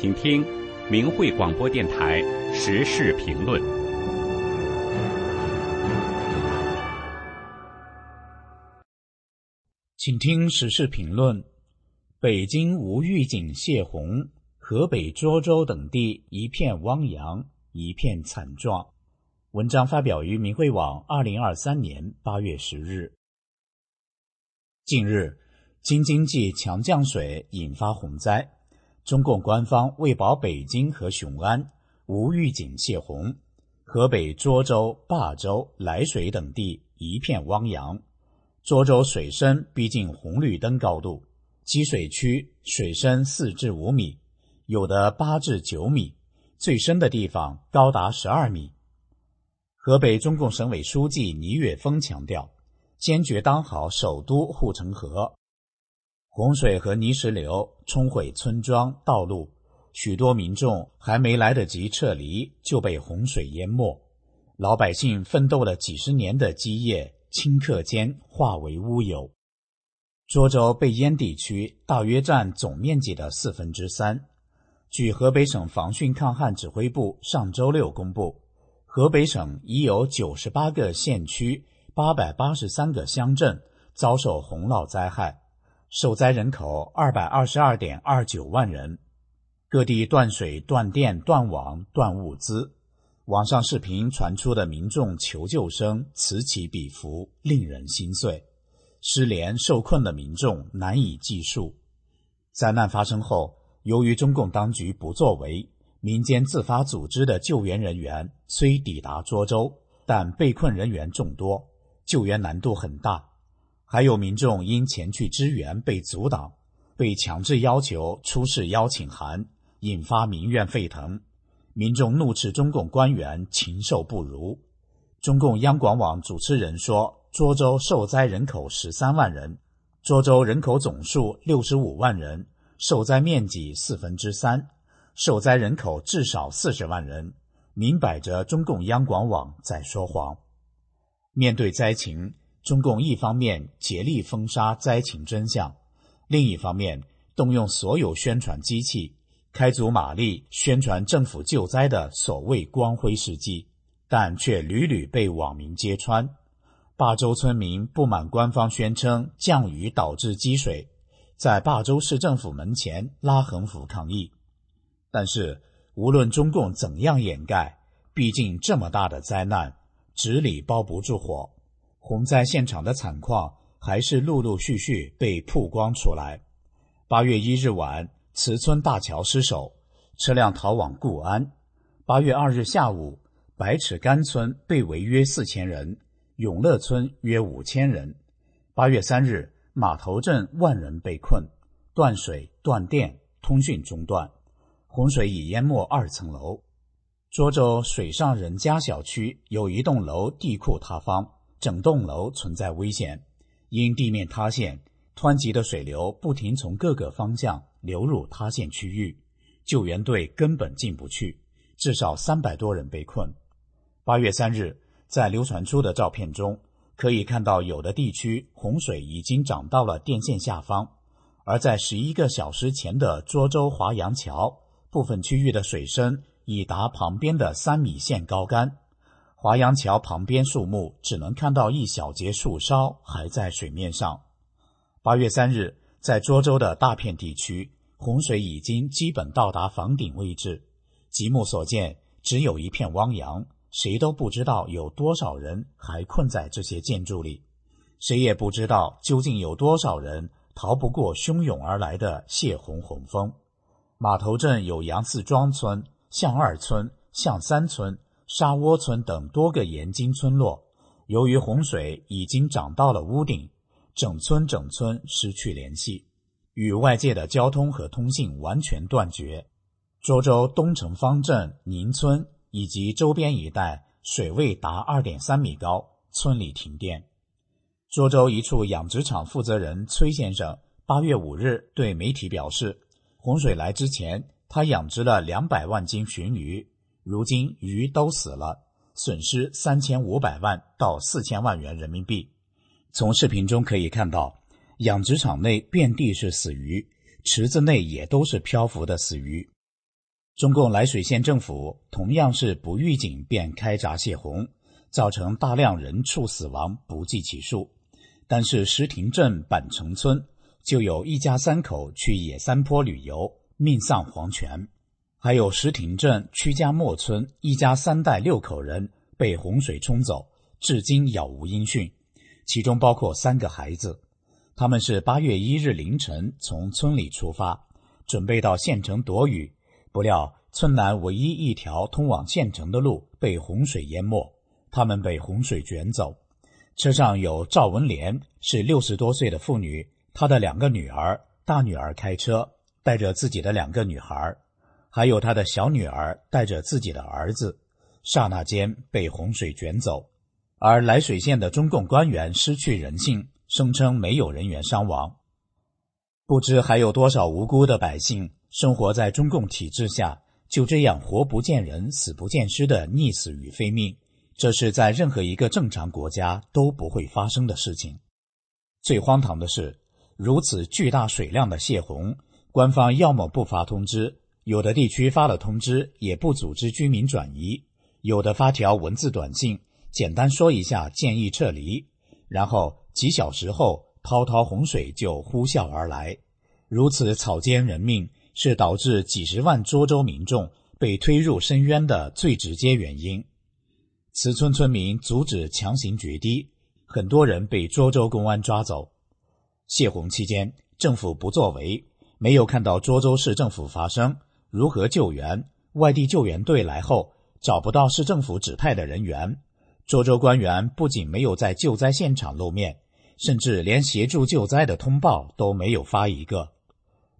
请听明慧广播电台时事评论。请听时事评论：北京无预警泄洪，河北涿州等地一片汪洋，一片惨状。文章发表于明慧网，二零二三年八月十日。近日，京津冀强降水引发洪灾。中共官方为保北京和雄安，无预警泄洪，河北涿州、霸州、涞水等地一片汪洋。涿州水深逼近红绿灯高度，积水区水深四至五米，有的八至九米，最深的地方高达十二米。河北中共省委书记倪岳峰强调，坚决当好首都护城河。洪水和泥石流冲毁村庄、道路，许多民众还没来得及撤离就被洪水淹没，老百姓奋斗了几十年的基业顷刻间化为乌有。涿州被淹地区大约占总面积的四分之三。据河北省防汛抗旱指挥部上周六公布，河北省已有九十八个县区、八百八十三个乡镇遭受洪涝灾害。受灾人口二百二十二点二九万人，各地断水、断电、断网、断物资。网上视频传出的民众求救声此起彼伏，令人心碎。失联受困的民众难以计数。灾难发生后，由于中共当局不作为，民间自发组织的救援人员虽抵达涿州，但被困人员众多，救援难度很大。还有民众因前去支援被阻挡，被强制要求出示邀请函，引发民怨沸腾。民众怒斥中共官员禽兽不如。中共央广网主持人说：“涿州受灾人口十三万人，涿州人口总数六十五万人，受灾面积四分之三，受灾人口至少四十万人。”明摆着，中共央广网在说谎。面对灾情。中共一方面竭力封杀灾情真相，另一方面动用所有宣传机器，开足马力宣传政府救灾的所谓光辉事迹，但却屡屡被网民揭穿。霸州村民不满官方宣称降雨导致积水，在霸州市政府门前拉横幅抗议。但是，无论中共怎样掩盖，毕竟这么大的灾难，纸里包不住火。洪灾现场的惨况还是陆陆续续被曝光出来。八月一日晚，慈村大桥失守，车辆逃往固安。八月二日下午，百尺竿村被围约四千人，永乐村约五千人。八月三日，码头镇万人被困，断水断电，通讯中断。洪水已淹没二层楼。涿州水上人家小区有一栋楼地库塌方。整栋楼存在危险，因地面塌陷，湍急的水流不停从各个方向流入塌陷区域，救援队根本进不去，至少三百多人被困。八月三日，在流传出的照片中，可以看到有的地区洪水已经涨到了电线下方，而在十一个小时前的涿州华阳桥，部分区域的水深已达旁边的三米线高杆。华阳桥旁边树木只能看到一小截树梢还在水面上。八月三日，在涿州的大片地区，洪水已经基本到达房顶位置，极目所见，只有一片汪洋，谁都不知道有多少人还困在这些建筑里，谁也不知道究竟有多少人逃不过汹涌而来的泄洪洪峰。码头镇有杨四庄村、向二村、向三村。沙窝村等多个沿津村落，由于洪水已经涨到了屋顶，整村整村失去联系，与外界的交通和通信完全断绝。涿州东城方镇宁村以及周边一带水位达二点三米高，村里停电。涿州一处养殖场负责人崔先生八月五日对媒体表示，洪水来之前，他养殖了两百万斤鲟鱼。如今鱼都死了，损失三千五百万到四千万元人民币。从视频中可以看到，养殖场内遍地是死鱼，池子内也都是漂浮的死鱼。中共涞水县政府同样是不预警便开闸泄洪，造成大量人畜死亡不计其数。但是石亭镇板城村就有一家三口去野山坡旅游，命丧黄泉；还有石亭镇屈家磨村一家三代六口人被洪水冲走，至今杳无音讯，其中包括三个孩子。他们是八月一日凌晨从村里出发，准备到县城躲雨。不料，村南唯一一条通往县城的路被洪水淹没，他们被洪水卷走。车上有赵文莲，是六十多岁的妇女，她的两个女儿，大女儿开车带着自己的两个女孩，还有他的小女儿带着自己的儿子，刹那间被洪水卷走。而涞水县的中共官员失去人性，声称没有人员伤亡。不知还有多少无辜的百姓。生活在中共体制下，就这样活不见人、死不见尸的溺死于非命，这是在任何一个正常国家都不会发生的事情。最荒唐的是，如此巨大水量的泄洪，官方要么不发通知，有的地区发了通知也不组织居民转移，有的发条文字短信，简单说一下建议撤离，然后几小时后滔滔洪水就呼啸而来，如此草菅人命。是导致几十万涿州民众被推入深渊的最直接原因。此村村民阻止强行决堤，很多人被涿州公安抓走。泄洪期间，政府不作为，没有看到涿州市政府发声，如何救援？外地救援队来后，找不到市政府指派的人员。涿州官员不仅没有在救灾现场露面，甚至连协助救灾的通报都没有发一个。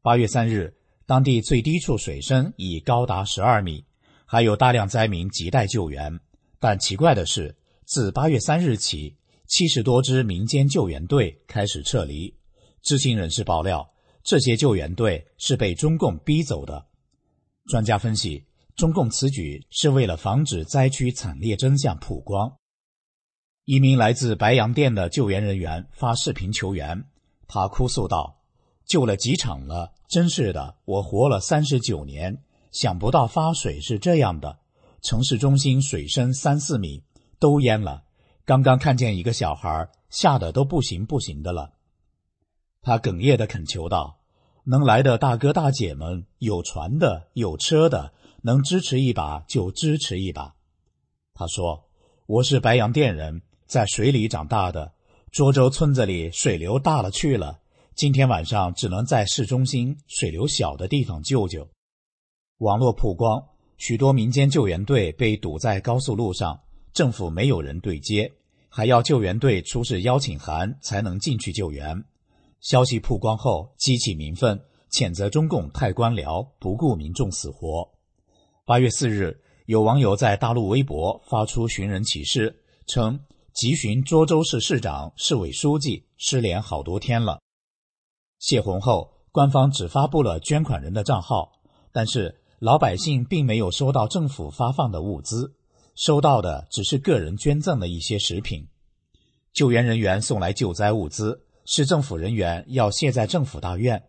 八月三日。当地最低处水深已高达十二米，还有大量灾民亟待救援。但奇怪的是，自八月三日起，七十多支民间救援队开始撤离。知情人士爆料，这些救援队是被中共逼走的。专家分析，中共此举是为了防止灾区惨烈真相曝光。一名来自白洋淀的救援人员发视频求援，他哭诉道。救了几场了，真是的！我活了三十九年，想不到发水是这样的。城市中心水深三四米，都淹了。刚刚看见一个小孩，吓得都不行不行的了。他哽咽的恳求道：“能来的大哥大姐们，有船的，有车的，能支持一把就支持一把。”他说：“我是白洋淀人，在水里长大的，涿州村子里水流大了去了。”今天晚上只能在市中心水流小的地方救救。网络曝光，许多民间救援队被堵在高速路上，政府没有人对接，还要救援队出示邀请函才能进去救援。消息曝光后，激起民愤，谴责中共太官僚，不顾民众死活。八月四日，有网友在大陆微博发出寻人启事，称急寻涿州市市长、市委书记，失联好多天了。泄洪后，官方只发布了捐款人的账号，但是老百姓并没有收到政府发放的物资，收到的只是个人捐赠的一些食品。救援人员送来救灾物资，市政府人员要卸在政府大院。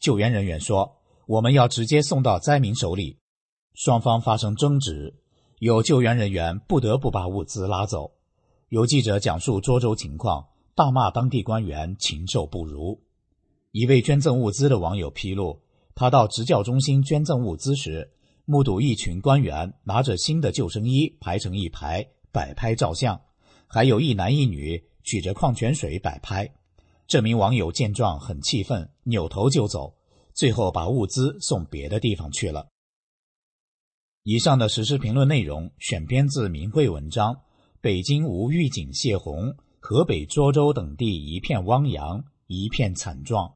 救援人员说：“我们要直接送到灾民手里。”双方发生争执，有救援人员不得不把物资拉走。有记者讲述涿州情况，大骂当地官员禽兽不如。一位捐赠物资的网友披露，他到职教中心捐赠物资时，目睹一群官员拿着新的救生衣排成一排摆拍照相，还有一男一女举着矿泉水摆拍。这名网友见状很气愤，扭头就走，最后把物资送别的地方去了。以上的实时评论内容选编自名贵文章。北京无预警泄洪，河北涿州等地一片汪洋，一片惨状。